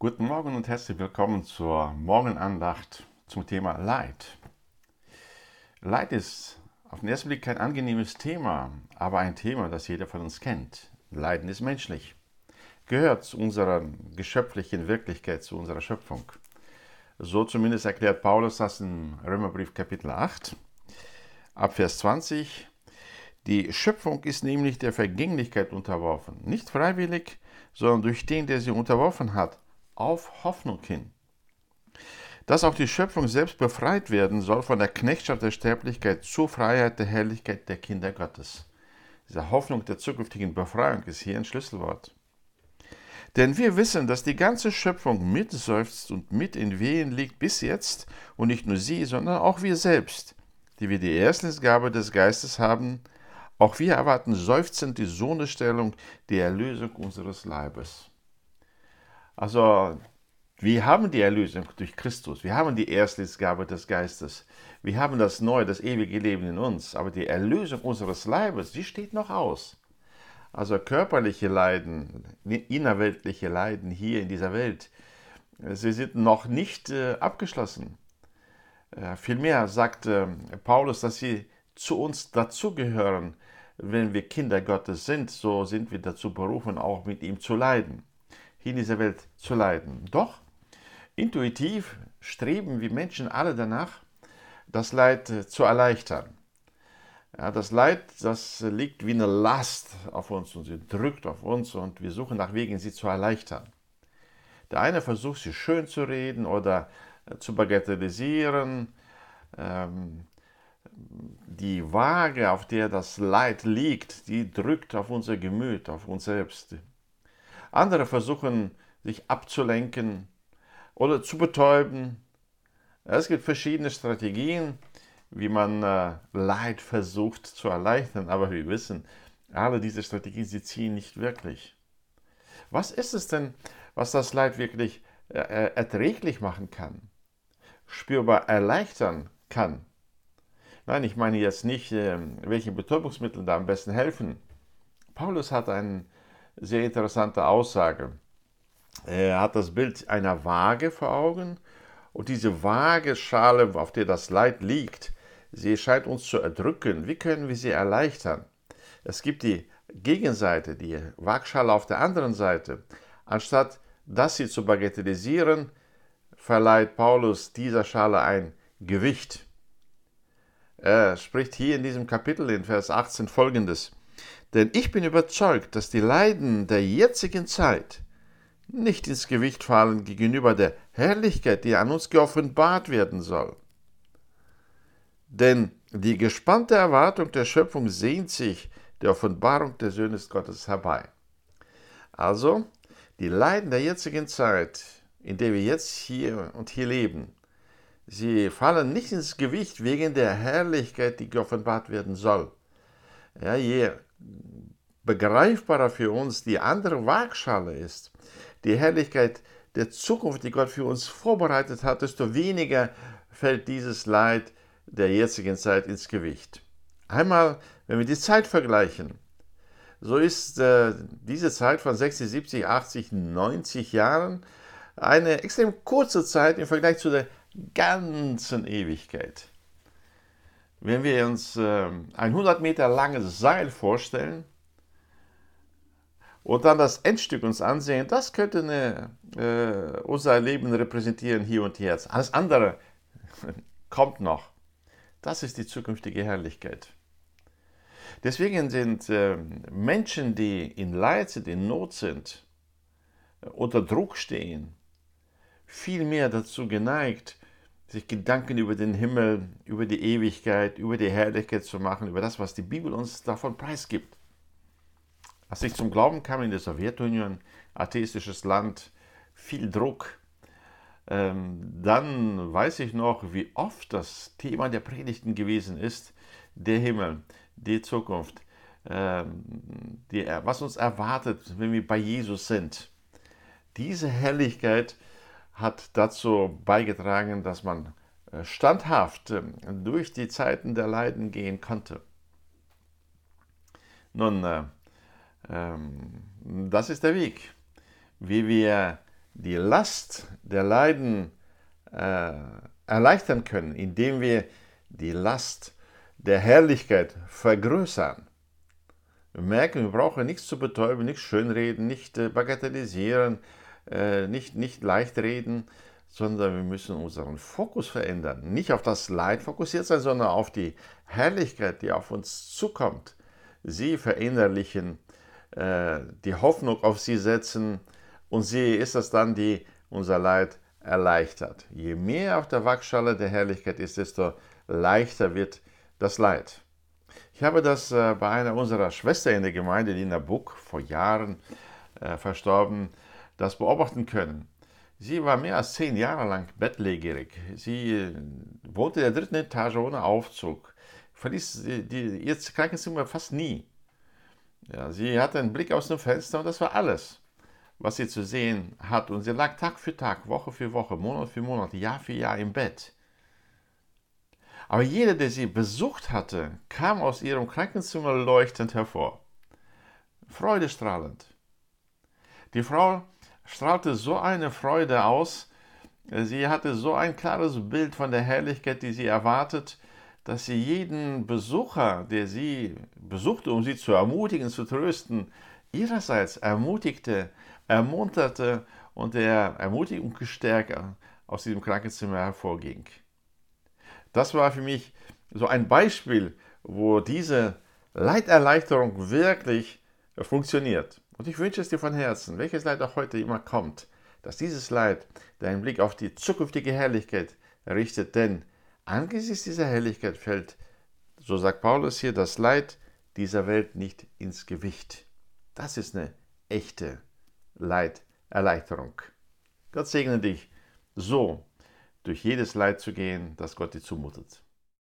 Guten Morgen und herzlich willkommen zur Morgenandacht zum Thema Leid. Leid ist auf den ersten Blick kein angenehmes Thema, aber ein Thema, das jeder von uns kennt. Leiden ist menschlich, gehört zu unserer geschöpflichen Wirklichkeit, zu unserer Schöpfung. So zumindest erklärt Paulus das in Römerbrief Kapitel 8, ab Vers 20. Die Schöpfung ist nämlich der Vergänglichkeit unterworfen, nicht freiwillig, sondern durch den, der sie unterworfen hat, auf Hoffnung hin. Dass auch die Schöpfung selbst befreit werden soll von der Knechtschaft der Sterblichkeit zur Freiheit der Herrlichkeit der Kinder Gottes. Diese Hoffnung der zukünftigen Befreiung ist hier ein Schlüsselwort. Denn wir wissen, dass die ganze Schöpfung mitseufzt und mit in Wehen liegt bis jetzt, und nicht nur sie, sondern auch wir selbst, die wir die Erstlingsgabe des Geistes haben, auch wir erwarten seufzend die Sohnestellung, die Erlösung unseres Leibes. Also wir haben die Erlösung durch Christus. Wir haben die Erstlingsgabe des Geistes. Wir haben das neue, das ewige Leben in uns. Aber die Erlösung unseres Leibes, die steht noch aus. Also körperliche Leiden, innerweltliche Leiden hier in dieser Welt, sie sind noch nicht äh, abgeschlossen. Äh, vielmehr sagt äh, Paulus, dass sie zu uns dazugehören. Wenn wir Kinder Gottes sind, so sind wir dazu berufen, auch mit ihm zu leiden, hier in dieser Welt zu leiden. Doch Intuitiv streben wir Menschen alle danach, das Leid äh, zu erleichtern. Ja, das Leid, das liegt wie eine Last auf uns und sie drückt auf uns und wir suchen nach Wegen, sie zu erleichtern. Der eine versucht, sie schön zu reden oder äh, zu bagatellisieren. Ähm, die Waage, auf der das Leid liegt, die drückt auf unser Gemüt, auf uns selbst. Andere versuchen, sich abzulenken, oder zu betäuben. Es gibt verschiedene Strategien, wie man äh, Leid versucht zu erleichtern, aber wir wissen, alle diese Strategien, sie ziehen nicht wirklich. Was ist es denn, was das Leid wirklich äh, äh erträglich machen kann, spürbar erleichtern kann? Nein, ich meine jetzt nicht, äh, welche Betäubungsmittel da am besten helfen. Paulus hat eine sehr interessante Aussage. Er hat das Bild einer Waage vor Augen und diese Waageschale, auf der das Leid liegt, sie scheint uns zu erdrücken. Wie können wir sie erleichtern? Es gibt die Gegenseite, die Waagschale auf der anderen Seite. Anstatt das sie zu bagatellisieren, verleiht Paulus dieser Schale ein Gewicht. Er spricht hier in diesem Kapitel in Vers 18 folgendes. Denn ich bin überzeugt, dass die Leiden der jetzigen Zeit nicht ins Gewicht fallen gegenüber der Herrlichkeit, die an uns geoffenbart werden soll. Denn die gespannte Erwartung der Schöpfung sehnt sich der Offenbarung des Söhnes Gottes herbei. Also, die Leiden der jetzigen Zeit, in der wir jetzt hier und hier leben, sie fallen nicht ins Gewicht wegen der Herrlichkeit, die geoffenbart werden soll. Ja, je begreifbarer für uns die andere Waagschale ist, die Herrlichkeit der Zukunft, die Gott für uns vorbereitet hat, desto weniger fällt dieses Leid der jetzigen Zeit ins Gewicht. Einmal, wenn wir die Zeit vergleichen, so ist äh, diese Zeit von 60, 70, 80, 90 Jahren eine extrem kurze Zeit im Vergleich zu der ganzen Ewigkeit. Wenn wir uns äh, ein 100 Meter langes Seil vorstellen, und dann das Endstück uns ansehen, das könnte eine, äh, unser Leben repräsentieren hier und jetzt. Alles andere kommt noch. Das ist die zukünftige Herrlichkeit. Deswegen sind äh, Menschen, die in Leid sind, in Not sind, äh, unter Druck stehen, viel mehr dazu geneigt, sich Gedanken über den Himmel, über die Ewigkeit, über die Herrlichkeit zu machen, über das, was die Bibel uns davon preisgibt. Als ich zum Glauben kam in der Sowjetunion, atheistisches Land, viel Druck, ähm, dann weiß ich noch, wie oft das Thema der Predigten gewesen ist, der Himmel, die Zukunft, ähm, die, was uns erwartet, wenn wir bei Jesus sind. Diese Herrlichkeit hat dazu beigetragen, dass man äh, standhaft ähm, durch die Zeiten der Leiden gehen konnte. Nun, äh, ähm, das ist der Weg, wie wir die Last der Leiden äh, erleichtern können, indem wir die Last der Herrlichkeit vergrößern. Wir merken, wir brauchen nichts zu betäuben, nichts schönreden, nicht äh, bagatellisieren, äh, nicht, nicht leicht reden, sondern wir müssen unseren Fokus verändern. Nicht auf das Leid fokussiert sein, sondern auf die Herrlichkeit, die auf uns zukommt. Sie verinnerlichen, äh, die Hoffnung auf sie setzen und sie ist es dann, die unser Leid erleichtert. Je mehr auf der Waagschale der Herrlichkeit ist, desto leichter wird das Leid. Ich habe das äh, bei einer unserer Schwestern in der Gemeinde, Lina Buck, vor Jahren äh, verstorben, das beobachten können. Sie war mehr als zehn Jahre lang bettlägerig. Sie äh, wohnte in der dritten Etage ohne Aufzug, verließ die, die, ihr Krankenzimmer fast nie. Ja, sie hatte einen Blick aus dem Fenster und das war alles, was sie zu sehen hat. Und sie lag Tag für Tag, Woche für Woche, Monat für Monat, Jahr für Jahr im Bett. Aber jeder, der sie besucht hatte, kam aus ihrem Krankenzimmer leuchtend hervor. Freudestrahlend. Die Frau strahlte so eine Freude aus, sie hatte so ein klares Bild von der Herrlichkeit, die sie erwartet, dass sie jeden Besucher, der sie besuchte, um sie zu ermutigen, zu trösten, ihrerseits ermutigte, ermunterte und der Ermutigung gestärkt aus diesem Krankenzimmer hervorging. Das war für mich so ein Beispiel, wo diese Leiterleichterung wirklich funktioniert. Und ich wünsche es dir von Herzen, welches Leid auch heute immer kommt, dass dieses Leid deinen Blick auf die zukünftige Herrlichkeit richtet, denn angesichts dieser Herrlichkeit fällt, so sagt Paulus hier, das Leid dieser Welt nicht ins Gewicht. Das ist eine echte Leiterleichterung. Gott segne dich so durch jedes Leid zu gehen, das Gott dir zumutet.